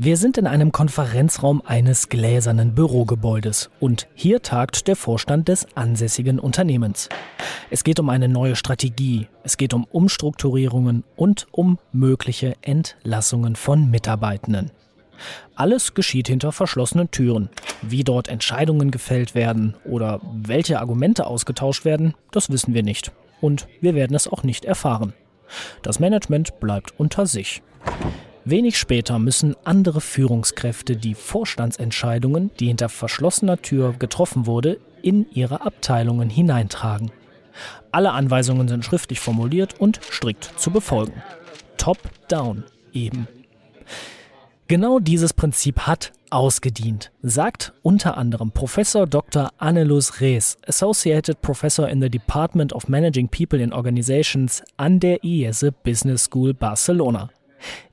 Wir sind in einem Konferenzraum eines gläsernen Bürogebäudes und hier tagt der Vorstand des ansässigen Unternehmens. Es geht um eine neue Strategie, es geht um Umstrukturierungen und um mögliche Entlassungen von Mitarbeitenden. Alles geschieht hinter verschlossenen Türen. Wie dort Entscheidungen gefällt werden oder welche Argumente ausgetauscht werden, das wissen wir nicht. Und wir werden es auch nicht erfahren. Das Management bleibt unter sich. Wenig später müssen andere Führungskräfte die Vorstandsentscheidungen, die hinter verschlossener Tür getroffen wurde, in ihre Abteilungen hineintragen. Alle Anweisungen sind schriftlich formuliert und strikt zu befolgen. Top-down eben. Genau dieses Prinzip hat ausgedient, sagt unter anderem Professor Dr. Annelus Rees, Associated Professor in the Department of Managing People in Organizations an der IESE Business School Barcelona.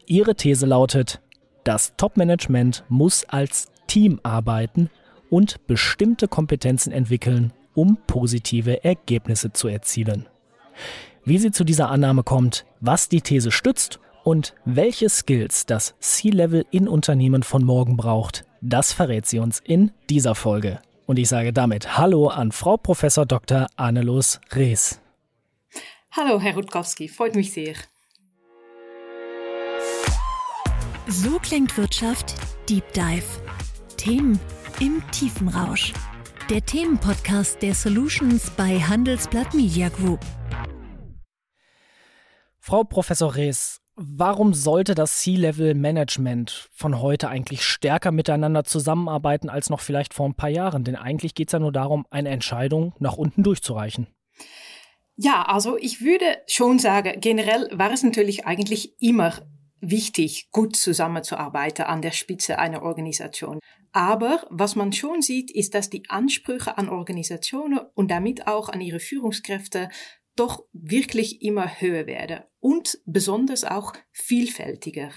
Ihre These lautet, das Top-Management muss als Team arbeiten und bestimmte Kompetenzen entwickeln, um positive Ergebnisse zu erzielen. Wie sie zu dieser Annahme kommt, was die These stützt und welche Skills das C-Level in Unternehmen von morgen braucht, das verrät sie uns in dieser Folge. Und ich sage damit Hallo an Frau Professor Dr. Annelus Rees. Hallo, Herr Rutkowski, freut mich sehr. So klingt Wirtschaft Deep Dive. Themen im tiefen Rausch. Der Themenpodcast der Solutions bei Handelsblatt Media Group. Frau Professor Rees, warum sollte das C-Level-Management von heute eigentlich stärker miteinander zusammenarbeiten als noch vielleicht vor ein paar Jahren? Denn eigentlich geht es ja nur darum, eine Entscheidung nach unten durchzureichen. Ja, also ich würde schon sagen, generell war es natürlich eigentlich immer wichtig, gut zusammenzuarbeiten an der Spitze einer Organisation. Aber was man schon sieht, ist, dass die Ansprüche an Organisationen und damit auch an ihre Führungskräfte doch wirklich immer höher werden und besonders auch vielfältiger.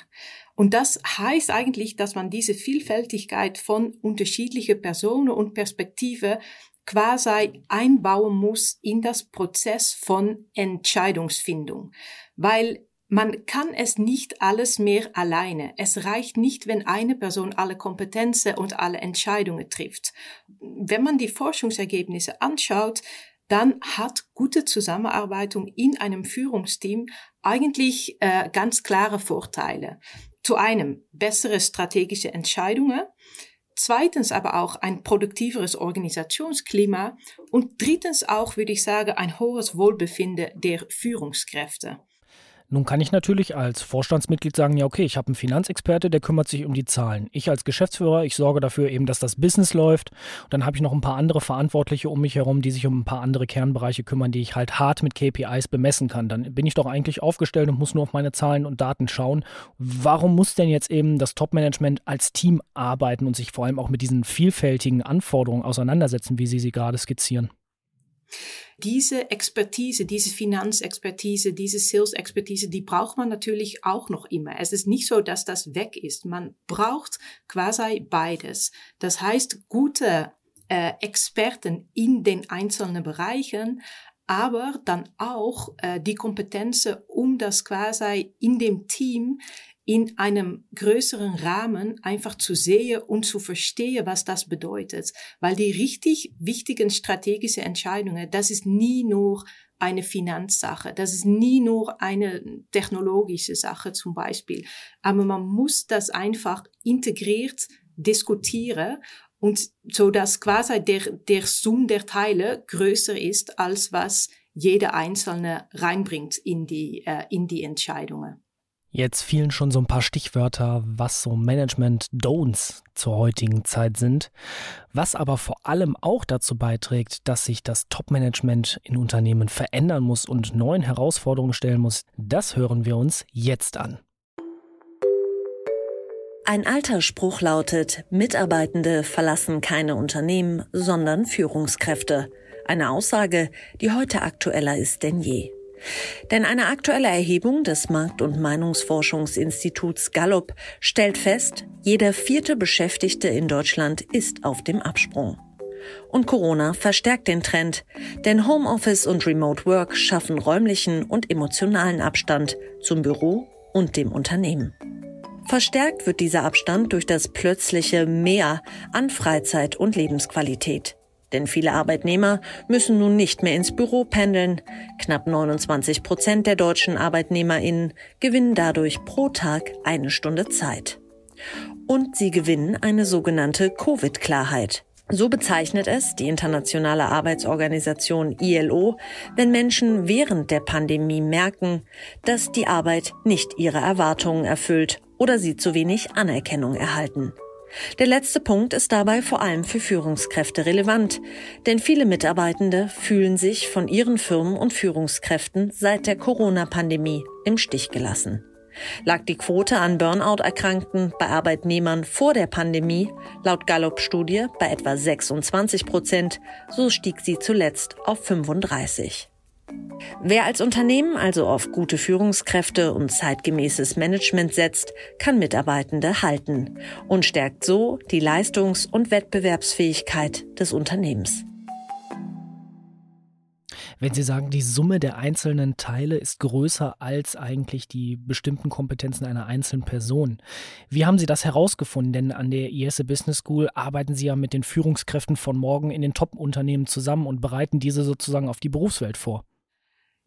Und das heißt eigentlich, dass man diese Vielfältigkeit von unterschiedlichen Personen und Perspektiven quasi einbauen muss in das Prozess von Entscheidungsfindung. Weil man kann es nicht alles mehr alleine. Es reicht nicht, wenn eine Person alle Kompetenzen und alle Entscheidungen trifft. Wenn man die Forschungsergebnisse anschaut, dann hat gute Zusammenarbeit in einem Führungsteam eigentlich äh, ganz klare Vorteile. Zu einem bessere strategische Entscheidungen, zweitens aber auch ein produktiveres Organisationsklima und drittens auch, würde ich sagen, ein hohes Wohlbefinden der Führungskräfte. Nun kann ich natürlich als Vorstandsmitglied sagen, ja okay, ich habe einen Finanzexperte, der kümmert sich um die Zahlen. Ich als Geschäftsführer, ich sorge dafür eben, dass das Business läuft. Und dann habe ich noch ein paar andere Verantwortliche um mich herum, die sich um ein paar andere Kernbereiche kümmern, die ich halt hart mit KPIs bemessen kann. Dann bin ich doch eigentlich aufgestellt und muss nur auf meine Zahlen und Daten schauen. Warum muss denn jetzt eben das Top-Management als Team arbeiten und sich vor allem auch mit diesen vielfältigen Anforderungen auseinandersetzen, wie Sie sie gerade skizzieren? Diese Expertise, diese Finanzexpertise, diese Sales-Expertise, die braucht man natürlich auch noch immer. Es ist nicht so, dass das weg ist. Man braucht quasi beides. Das heißt, gute äh, Experten in den einzelnen Bereichen, aber dann auch äh, die Kompetenzen, um das quasi in dem Team in einem größeren Rahmen einfach zu sehen und zu verstehen, was das bedeutet. Weil die richtig wichtigen strategischen Entscheidungen, das ist nie nur eine Finanzsache, das ist nie nur eine technologische Sache zum Beispiel. Aber man muss das einfach integriert diskutieren und so dass quasi der, der Sum der Teile größer ist, als was jeder Einzelne reinbringt in die, äh, in die Entscheidungen. Jetzt fielen schon so ein paar Stichwörter, was so Management-Don'ts zur heutigen Zeit sind, was aber vor allem auch dazu beiträgt, dass sich das Top-Management in Unternehmen verändern muss und neuen Herausforderungen stellen muss, das hören wir uns jetzt an. Ein alter Spruch lautet, Mitarbeitende verlassen keine Unternehmen, sondern Führungskräfte. Eine Aussage, die heute aktueller ist denn je. Denn eine aktuelle Erhebung des Markt- und Meinungsforschungsinstituts Gallup stellt fest, jeder vierte Beschäftigte in Deutschland ist auf dem Absprung. Und Corona verstärkt den Trend, denn Homeoffice und Remote Work schaffen räumlichen und emotionalen Abstand zum Büro und dem Unternehmen. Verstärkt wird dieser Abstand durch das plötzliche Mehr an Freizeit und Lebensqualität. Denn viele Arbeitnehmer müssen nun nicht mehr ins Büro pendeln. Knapp 29 Prozent der deutschen ArbeitnehmerInnen gewinnen dadurch pro Tag eine Stunde Zeit. Und sie gewinnen eine sogenannte Covid-Klarheit. So bezeichnet es die Internationale Arbeitsorganisation ILO, wenn Menschen während der Pandemie merken, dass die Arbeit nicht ihre Erwartungen erfüllt oder sie zu wenig Anerkennung erhalten. Der letzte Punkt ist dabei vor allem für Führungskräfte relevant, denn viele Mitarbeitende fühlen sich von ihren Firmen und Führungskräften seit der Corona-Pandemie im Stich gelassen. Lag die Quote an Burnout-Erkrankten bei Arbeitnehmern vor der Pandemie laut Gallup-Studie bei etwa 26 Prozent, so stieg sie zuletzt auf 35. Wer als Unternehmen also auf gute Führungskräfte und zeitgemäßes Management setzt, kann Mitarbeitende halten und stärkt so die Leistungs- und Wettbewerbsfähigkeit des Unternehmens. Wenn Sie sagen, die Summe der einzelnen Teile ist größer als eigentlich die bestimmten Kompetenzen einer einzelnen Person. Wie haben Sie das herausgefunden? Denn an der IS Business School arbeiten Sie ja mit den Führungskräften von morgen in den Top-Unternehmen zusammen und bereiten diese sozusagen auf die Berufswelt vor.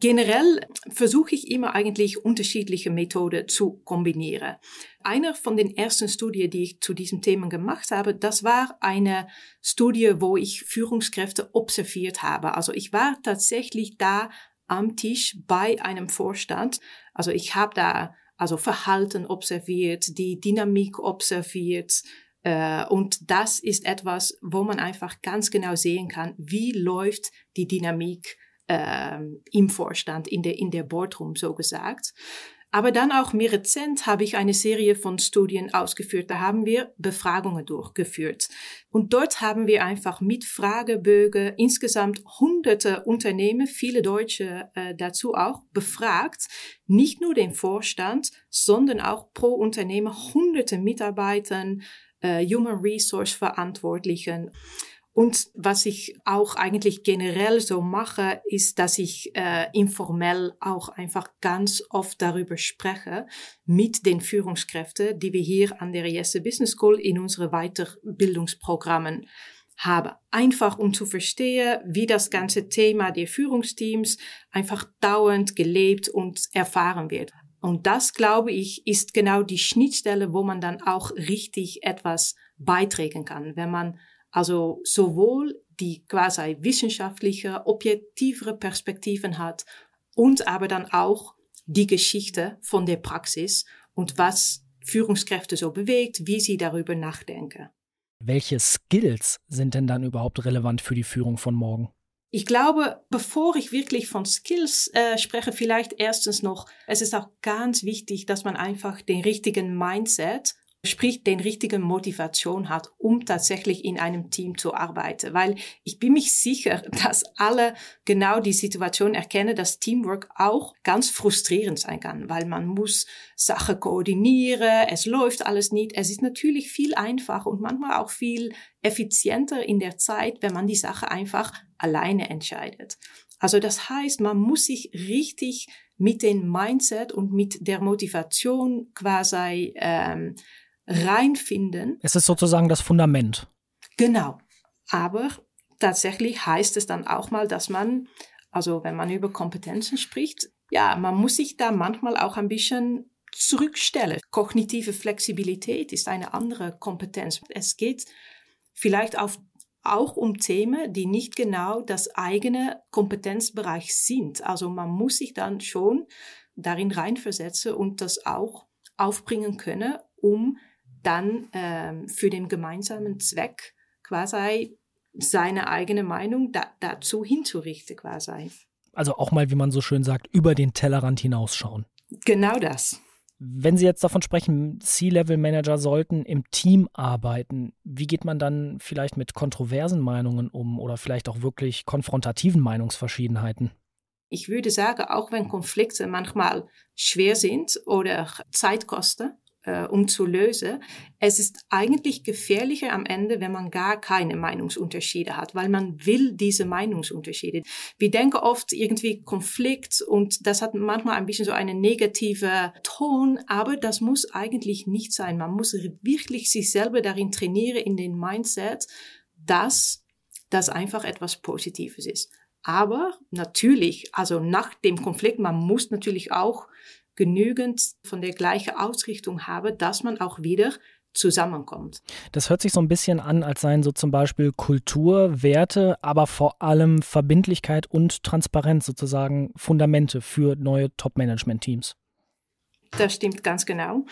Generell versuche ich immer eigentlich unterschiedliche Methoden zu kombinieren. Einer von den ersten Studien, die ich zu diesem Thema gemacht habe, das war eine Studie, wo ich Führungskräfte observiert habe. Also ich war tatsächlich da am Tisch bei einem Vorstand. Also ich habe da also Verhalten observiert, die Dynamik observiert, äh, und das ist etwas, wo man einfach ganz genau sehen kann, wie läuft die Dynamik im Vorstand, in der, in der Boardroom so gesagt. Aber dann auch mehr rezent habe ich eine Serie von Studien ausgeführt. Da haben wir Befragungen durchgeführt. Und dort haben wir einfach mit Fragebögen insgesamt hunderte Unternehmen, viele Deutsche äh, dazu auch, befragt. Nicht nur den Vorstand, sondern auch pro Unternehmen hunderte Mitarbeitern, äh, Human Resource Verantwortlichen. Und was ich auch eigentlich generell so mache, ist, dass ich äh, informell auch einfach ganz oft darüber spreche mit den Führungskräften, die wir hier an der Jesse Business School in unsere Weiterbildungsprogrammen haben. Einfach um zu verstehen, wie das ganze Thema der Führungsteams einfach dauernd gelebt und erfahren wird. Und das, glaube ich, ist genau die Schnittstelle, wo man dann auch richtig etwas beitragen kann, wenn man also sowohl die quasi wissenschaftliche, objektivere Perspektiven hat und aber dann auch die Geschichte von der Praxis und was Führungskräfte so bewegt, wie sie darüber nachdenken. Welche Skills sind denn dann überhaupt relevant für die Führung von morgen? Ich glaube, bevor ich wirklich von Skills äh, spreche, vielleicht erstens noch, es ist auch ganz wichtig, dass man einfach den richtigen Mindset sprich den richtigen Motivation hat, um tatsächlich in einem Team zu arbeiten. Weil ich bin mich sicher, dass alle genau die Situation erkennen, dass Teamwork auch ganz frustrierend sein kann, weil man muss Sachen koordinieren, es läuft alles nicht. Es ist natürlich viel einfacher und manchmal auch viel effizienter in der Zeit, wenn man die Sache einfach alleine entscheidet. Also das heißt, man muss sich richtig mit dem Mindset und mit der Motivation quasi ähm, reinfinden. Es ist sozusagen das Fundament. Genau. Aber tatsächlich heißt es dann auch mal, dass man, also wenn man über Kompetenzen spricht, ja, man muss sich da manchmal auch ein bisschen zurückstellen. Kognitive Flexibilität ist eine andere Kompetenz. Es geht vielleicht auf, auch um Themen, die nicht genau das eigene Kompetenzbereich sind. Also man muss sich dann schon darin reinversetzen und das auch aufbringen können, um dann ähm, für den gemeinsamen Zweck quasi seine eigene Meinung da, dazu hinzurichten quasi. Also auch mal, wie man so schön sagt, über den Tellerrand hinausschauen. Genau das. Wenn Sie jetzt davon sprechen, C-Level-Manager sollten im Team arbeiten, wie geht man dann vielleicht mit kontroversen Meinungen um oder vielleicht auch wirklich konfrontativen Meinungsverschiedenheiten? Ich würde sagen, auch wenn Konflikte manchmal schwer sind oder Zeit kosten, äh, um zu lösen. Es ist eigentlich gefährlicher am Ende, wenn man gar keine Meinungsunterschiede hat, weil man will diese Meinungsunterschiede. Wir denken oft irgendwie Konflikt und das hat manchmal ein bisschen so einen negativen Ton, aber das muss eigentlich nicht sein. Man muss wirklich sich selber darin trainieren, in den Mindset, dass das einfach etwas Positives ist. Aber natürlich, also nach dem Konflikt, man muss natürlich auch genügend von der gleichen Ausrichtung haben, dass man auch wieder zusammenkommt. Das hört sich so ein bisschen an, als seien so zum Beispiel Kultur, Werte, aber vor allem Verbindlichkeit und Transparenz sozusagen Fundamente für neue Top-Management-Teams. Das stimmt ganz genau.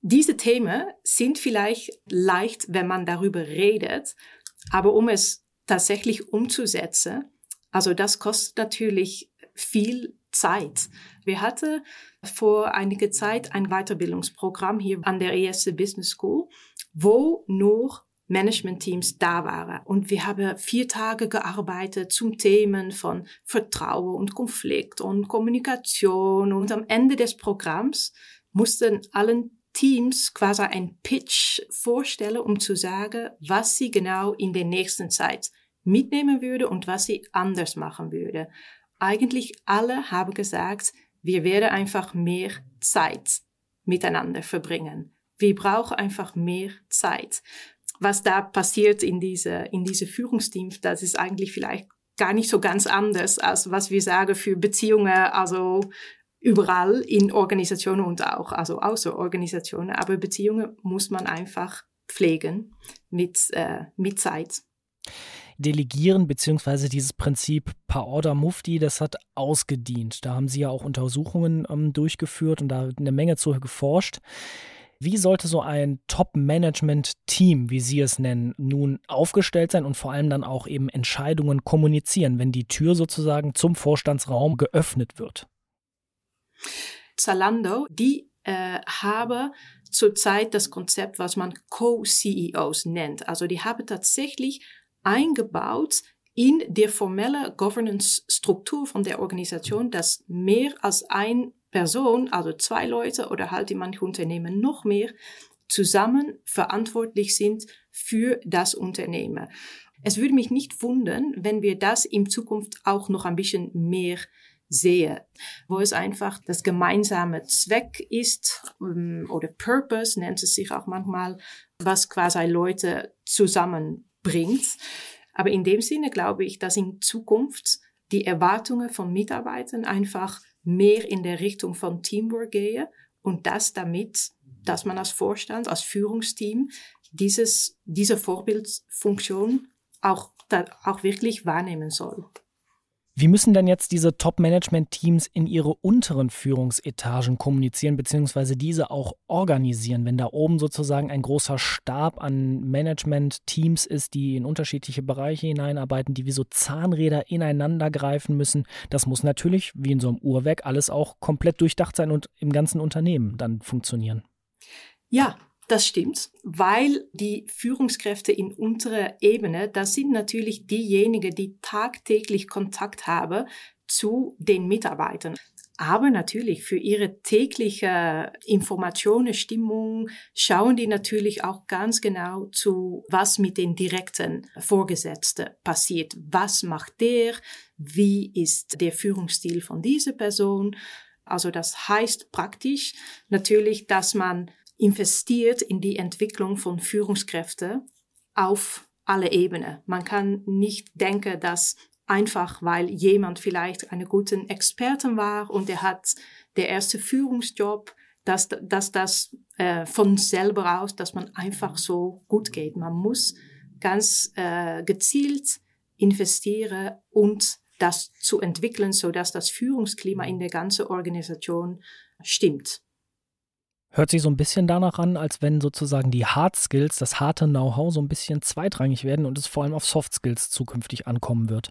Diese Themen sind vielleicht leicht, wenn man darüber redet, aber um es tatsächlich umzusetzen, also das kostet natürlich viel Zeit. Wir hatten vor einiger Zeit ein Weiterbildungsprogramm hier an der ESC Business School, wo nur Management-Teams da waren. Und wir haben vier Tage gearbeitet zum Themen von Vertrauen und Konflikt und Kommunikation. Und am Ende des Programms mussten allen Teams quasi ein Pitch vorstellen, um zu sagen, was sie genau in der nächsten Zeit mitnehmen würde und was sie anders machen würde eigentlich alle haben gesagt, wir werden einfach mehr Zeit miteinander verbringen. Wir brauchen einfach mehr Zeit. Was da passiert in diese, in diese Führungsteams, das ist eigentlich vielleicht gar nicht so ganz anders, als was wir sagen für Beziehungen, also überall in Organisationen und auch, also außer Organisationen. Aber Beziehungen muss man einfach pflegen mit, äh, mit Zeit. Delegieren beziehungsweise dieses Prinzip Per Order Mufti, das hat ausgedient. Da haben Sie ja auch Untersuchungen ähm, durchgeführt und da eine Menge zu geforscht. Wie sollte so ein Top-Management-Team, wie Sie es nennen, nun aufgestellt sein und vor allem dann auch eben Entscheidungen kommunizieren, wenn die Tür sozusagen zum Vorstandsraum geöffnet wird? Zalando, die äh, habe zurzeit das Konzept, was man Co-CEOs nennt. Also die haben tatsächlich eingebaut in der formelle Governance-Struktur von der Organisation, dass mehr als ein Person, also zwei Leute oder halt in manchen Unternehmen noch mehr, zusammen verantwortlich sind für das Unternehmen. Es würde mich nicht wundern, wenn wir das in Zukunft auch noch ein bisschen mehr sehe, wo es einfach das gemeinsame Zweck ist ähm, oder Purpose nennt es sich auch manchmal, was quasi Leute zusammen bringt. Aber in dem Sinne glaube ich, dass in Zukunft die Erwartungen von Mitarbeitern einfach mehr in der Richtung von Teamwork gehen und das damit, dass man als Vorstand, als Führungsteam dieses, diese Vorbildfunktion auch, auch wirklich wahrnehmen soll. Wie müssen denn jetzt diese Top-Management-Teams in ihre unteren Führungsetagen kommunizieren, beziehungsweise diese auch organisieren, wenn da oben sozusagen ein großer Stab an Management-Teams ist, die in unterschiedliche Bereiche hineinarbeiten, die wie so Zahnräder ineinander greifen müssen? Das muss natürlich, wie in so einem Uhrwerk, alles auch komplett durchdacht sein und im ganzen Unternehmen dann funktionieren. Ja, das stimmt, weil die Führungskräfte in unserer Ebene, das sind natürlich diejenigen, die tagtäglich Kontakt haben zu den Mitarbeitern. Aber natürlich für ihre tägliche Informationen, Stimmung schauen die natürlich auch ganz genau zu, was mit den direkten Vorgesetzten passiert. Was macht der? Wie ist der Führungsstil von dieser Person? Also das heißt praktisch natürlich, dass man investiert in die Entwicklung von Führungskräften auf alle Ebenen. Man kann nicht denken, dass einfach weil jemand vielleicht einen guten Experten war und er hat der erste Führungsjob, dass, dass das äh, von selber aus, dass man einfach so gut geht. Man muss ganz äh, gezielt investieren und das zu entwickeln, so dass das Führungsklima in der ganzen Organisation stimmt. Hört sich so ein bisschen danach an, als wenn sozusagen die Hard Skills, das harte Know-how so ein bisschen zweitrangig werden und es vor allem auf Soft Skills zukünftig ankommen wird.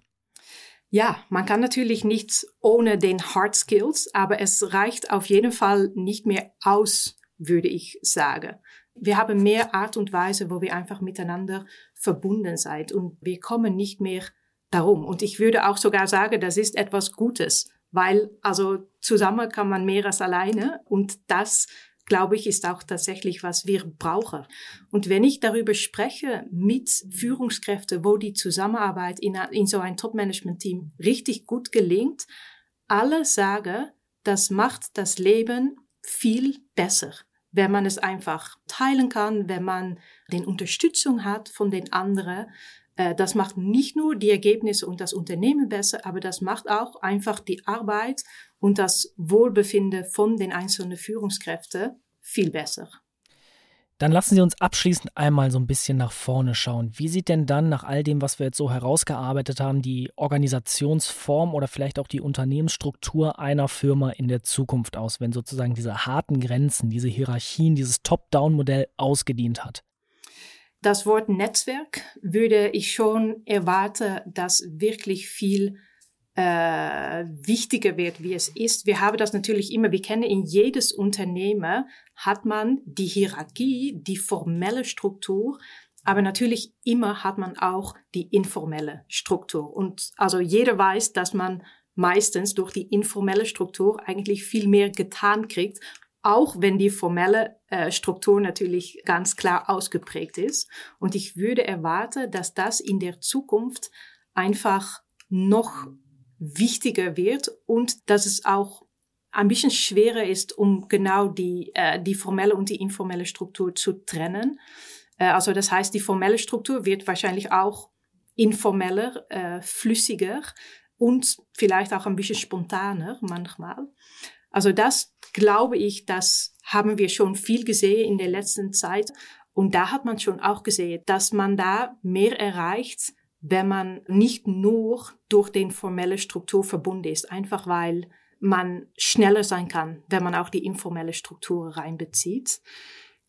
Ja, man kann natürlich nichts ohne den Hard Skills, aber es reicht auf jeden Fall nicht mehr aus, würde ich sagen. Wir haben mehr Art und Weise, wo wir einfach miteinander verbunden sind und wir kommen nicht mehr darum. Und ich würde auch sogar sagen, das ist etwas Gutes, weil also zusammen kann man mehr als alleine und das glaube ich, ist auch tatsächlich, was wir brauchen. Und wenn ich darüber spreche mit Führungskräften, wo die Zusammenarbeit in, in so ein Top-Management-Team richtig gut gelingt, alle sagen, das macht das Leben viel besser, wenn man es einfach teilen kann, wenn man den Unterstützung hat von den anderen. Äh, das macht nicht nur die Ergebnisse und das Unternehmen besser, aber das macht auch einfach die Arbeit und das Wohlbefinden von den einzelnen Führungskräften viel besser. Dann lassen Sie uns abschließend einmal so ein bisschen nach vorne schauen. Wie sieht denn dann nach all dem, was wir jetzt so herausgearbeitet haben, die Organisationsform oder vielleicht auch die Unternehmensstruktur einer Firma in der Zukunft aus, wenn sozusagen diese harten Grenzen, diese Hierarchien, dieses Top-Down-Modell ausgedient hat? Das Wort Netzwerk würde ich schon erwarten, dass wirklich viel äh, wichtiger wird, wie es ist. Wir haben das natürlich immer, wir kennen in jedes Unternehmen hat man die Hierarchie, die formelle Struktur, aber natürlich immer hat man auch die informelle Struktur. Und also jeder weiß, dass man meistens durch die informelle Struktur eigentlich viel mehr getan kriegt, auch wenn die formelle äh, Struktur natürlich ganz klar ausgeprägt ist. Und ich würde erwarten, dass das in der Zukunft einfach noch wichtiger wird und dass es auch ein bisschen schwerer ist, um genau die, äh, die formelle und die informelle Struktur zu trennen. Äh, also das heißt, die formelle Struktur wird wahrscheinlich auch informeller, äh, flüssiger und vielleicht auch ein bisschen spontaner manchmal. Also das glaube ich, das haben wir schon viel gesehen in der letzten Zeit. Und da hat man schon auch gesehen, dass man da mehr erreicht, wenn man nicht nur durch den formelle Struktur verbunden ist, einfach weil man schneller sein kann, wenn man auch die informelle Struktur reinbezieht.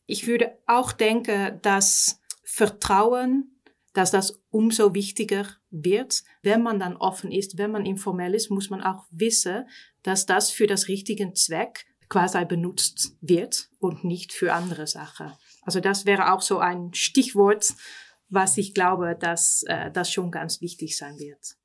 Ich würde auch denken, dass Vertrauen, dass das umso wichtiger wird. Wenn man dann offen ist, wenn man informell ist, muss man auch wissen, dass das für das richtige Zweck quasi benutzt wird und nicht für andere Sachen. Also das wäre auch so ein Stichwort, was ich glaube, dass äh, das schon ganz wichtig sein wird.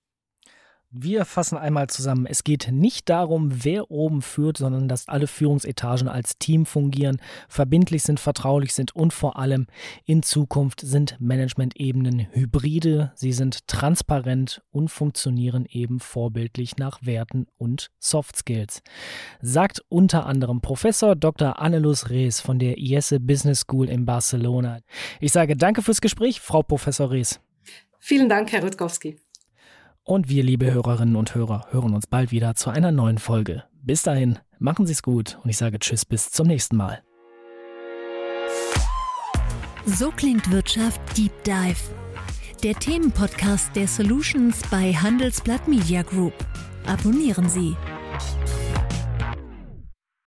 Wir fassen einmal zusammen. Es geht nicht darum, wer oben führt, sondern dass alle Führungsetagen als Team fungieren, verbindlich sind, vertraulich sind und vor allem in Zukunft sind Management-Ebenen hybride, sie sind transparent und funktionieren eben vorbildlich nach Werten und Soft Skills. Sagt unter anderem Professor Dr. Annelus Rees von der IESE Business School in Barcelona. Ich sage danke fürs Gespräch, Frau Professor Rees. Vielen Dank, Herr Rutkowski. Und wir, liebe Hörerinnen und Hörer, hören uns bald wieder zu einer neuen Folge. Bis dahin, machen Sie es gut und ich sage Tschüss bis zum nächsten Mal. So klingt Wirtschaft Deep Dive. Der Themenpodcast der Solutions bei Handelsblatt Media Group. Abonnieren Sie.